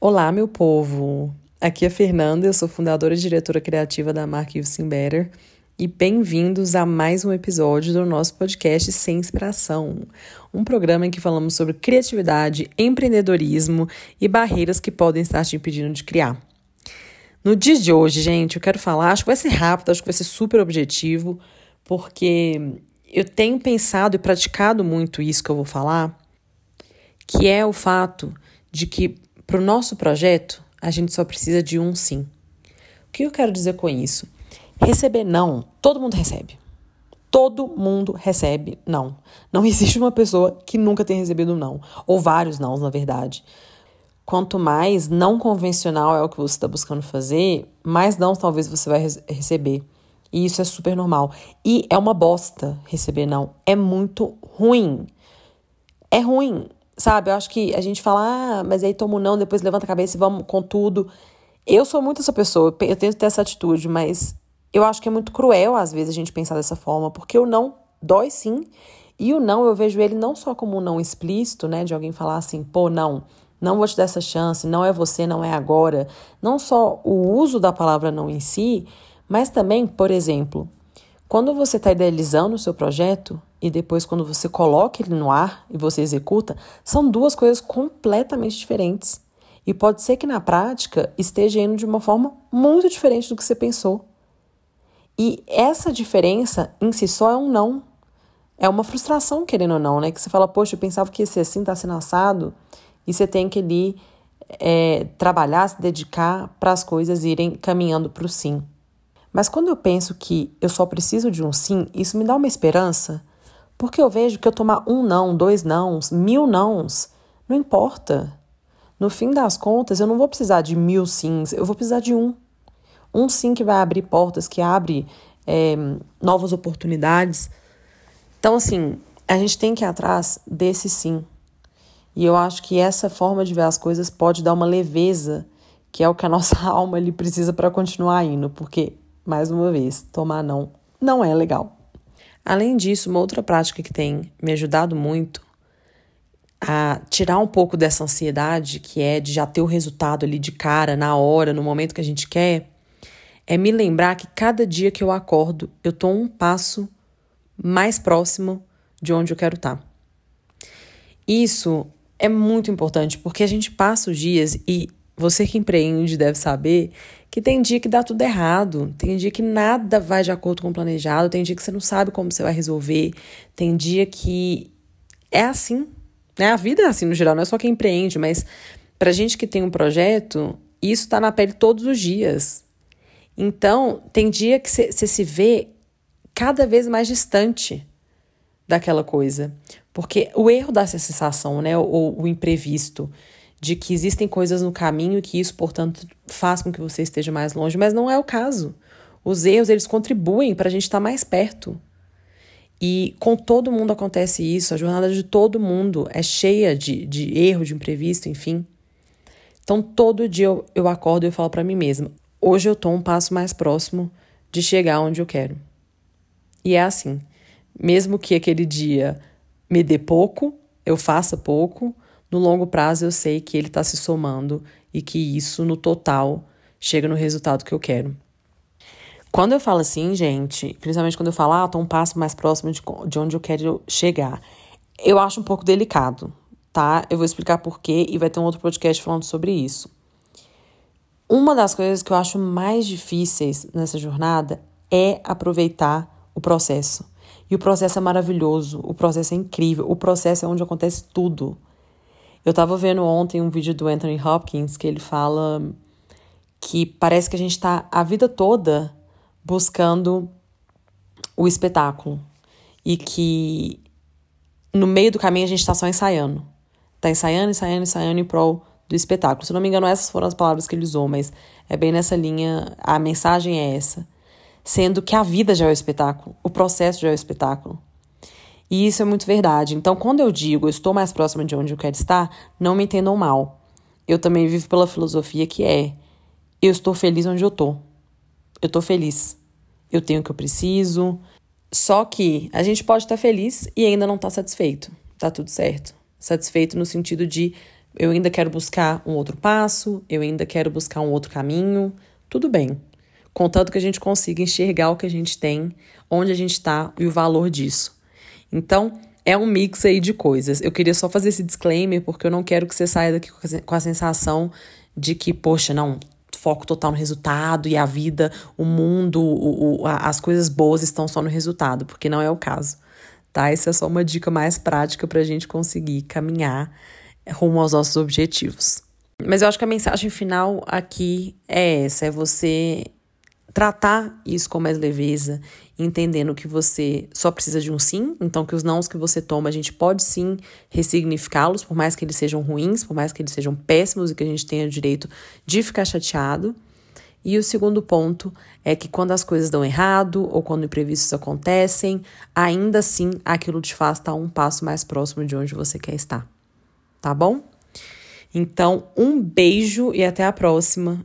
Olá, meu povo! Aqui é Fernanda, eu sou fundadora e diretora criativa da marca You've Seen Better e bem-vindos a mais um episódio do nosso podcast Sem Inspiração, um programa em que falamos sobre criatividade, empreendedorismo e barreiras que podem estar te impedindo de criar. No dia de hoje, gente, eu quero falar, acho que vai ser rápido, acho que vai ser super objetivo, porque eu tenho pensado e praticado muito isso que eu vou falar, que é o fato de que para o nosso projeto, a gente só precisa de um sim. O que eu quero dizer com isso? Receber não, todo mundo recebe. Todo mundo recebe não. Não existe uma pessoa que nunca tenha recebido não, ou vários não, na verdade. Quanto mais não convencional é o que você está buscando fazer, mais não talvez você vai receber. E isso é super normal. E é uma bosta receber não. É muito ruim. É ruim. Sabe, eu acho que a gente fala, ah, mas aí toma um não, depois levanta a cabeça e vamos com tudo. Eu sou muito essa pessoa, eu tento ter essa atitude, mas eu acho que é muito cruel às vezes a gente pensar dessa forma, porque o não dói sim. E o não, eu vejo ele não só como um não explícito, né, de alguém falar assim, pô, não, não vou te dar essa chance, não é você, não é agora. Não só o uso da palavra não em si, mas também, por exemplo, quando você está idealizando o seu projeto e depois quando você coloca ele no ar e você executa, são duas coisas completamente diferentes. E pode ser que na prática esteja indo de uma forma muito diferente do que você pensou. E essa diferença em si só é um não. É uma frustração, querendo ou não, né? Que você fala, poxa, eu pensava que ia ser assim, tá sendo assado. E você tem que ali é, trabalhar, se dedicar para as coisas irem caminhando para o sim. Mas quando eu penso que eu só preciso de um sim, isso me dá uma esperança, porque eu vejo que eu tomar um não, dois nãos, mil nãos, não importa. No fim das contas, eu não vou precisar de mil sims, eu vou precisar de um. Um sim que vai abrir portas, que abre é, novas oportunidades. Então, assim, a gente tem que ir atrás desse sim. E eu acho que essa forma de ver as coisas pode dar uma leveza, que é o que a nossa alma ele precisa para continuar indo, porque mais uma vez, tomar não não é legal. Além disso, uma outra prática que tem me ajudado muito a tirar um pouco dessa ansiedade, que é de já ter o resultado ali de cara, na hora, no momento que a gente quer, é me lembrar que cada dia que eu acordo, eu tô um passo mais próximo de onde eu quero estar. Tá. Isso é muito importante, porque a gente passa os dias e você que empreende deve saber que tem dia que dá tudo errado, tem dia que nada vai de acordo com o planejado, tem dia que você não sabe como você vai resolver, tem dia que é assim, né? A vida é assim no geral, não é só quem empreende, mas pra gente que tem um projeto, isso tá na pele todos os dias. Então, tem dia que você se vê cada vez mais distante daquela coisa. Porque o erro dá essa sensação, né? Ou o imprevisto de que existem coisas no caminho e que isso, portanto, faz com que você esteja mais longe, mas não é o caso. Os erros, eles contribuem para a gente estar tá mais perto. E com todo mundo acontece isso, a jornada de todo mundo é cheia de, de erro, de imprevisto, enfim. Então, todo dia eu, eu acordo e eu falo para mim mesma: hoje eu estou um passo mais próximo de chegar onde eu quero. E é assim. Mesmo que aquele dia me dê pouco, eu faça pouco, no longo prazo eu sei que ele está se somando e que isso, no total, chega no resultado que eu quero. Quando eu falo assim, gente, principalmente quando eu falo, ah, tô um passo mais próximo de, de onde eu quero chegar, eu acho um pouco delicado, tá? Eu vou explicar por quê e vai ter um outro podcast falando sobre isso. Uma das coisas que eu acho mais difíceis nessa jornada é aproveitar o processo. E o processo é maravilhoso, o processo é incrível, o processo é onde acontece tudo. Eu estava vendo ontem um vídeo do Anthony Hopkins que ele fala que parece que a gente está a vida toda buscando o espetáculo e que no meio do caminho a gente está só ensaiando. Está ensaiando, ensaiando, ensaiando em prol do espetáculo. Se não me engano, essas foram as palavras que ele usou, mas é bem nessa linha, a mensagem é essa. Sendo que a vida já é o espetáculo, o processo já é o espetáculo. E isso é muito verdade. Então, quando eu digo eu estou mais próxima de onde eu quero estar, não me entendam mal. Eu também vivo pela filosofia que é: eu estou feliz onde eu estou. Eu estou feliz. Eu tenho o que eu preciso. Só que a gente pode estar feliz e ainda não estar satisfeito. Tá tudo certo. Satisfeito no sentido de eu ainda quero buscar um outro passo, eu ainda quero buscar um outro caminho. Tudo bem. Contanto que a gente consiga enxergar o que a gente tem, onde a gente está e o valor disso. Então, é um mix aí de coisas. Eu queria só fazer esse disclaimer porque eu não quero que você saia daqui com a sensação de que, poxa, não, foco total no resultado e a vida, o mundo, o, o, as coisas boas estão só no resultado, porque não é o caso, tá? Essa é só uma dica mais prática para a gente conseguir caminhar rumo aos nossos objetivos. Mas eu acho que a mensagem final aqui é essa: é você tratar isso com mais leveza, entendendo que você só precisa de um sim, então que os nãos que você toma, a gente pode sim ressignificá-los, por mais que eles sejam ruins, por mais que eles sejam péssimos e que a gente tenha o direito de ficar chateado. E o segundo ponto é que quando as coisas dão errado ou quando imprevistos acontecem, ainda assim aquilo te faz estar um passo mais próximo de onde você quer estar. Tá bom? Então, um beijo e até a próxima.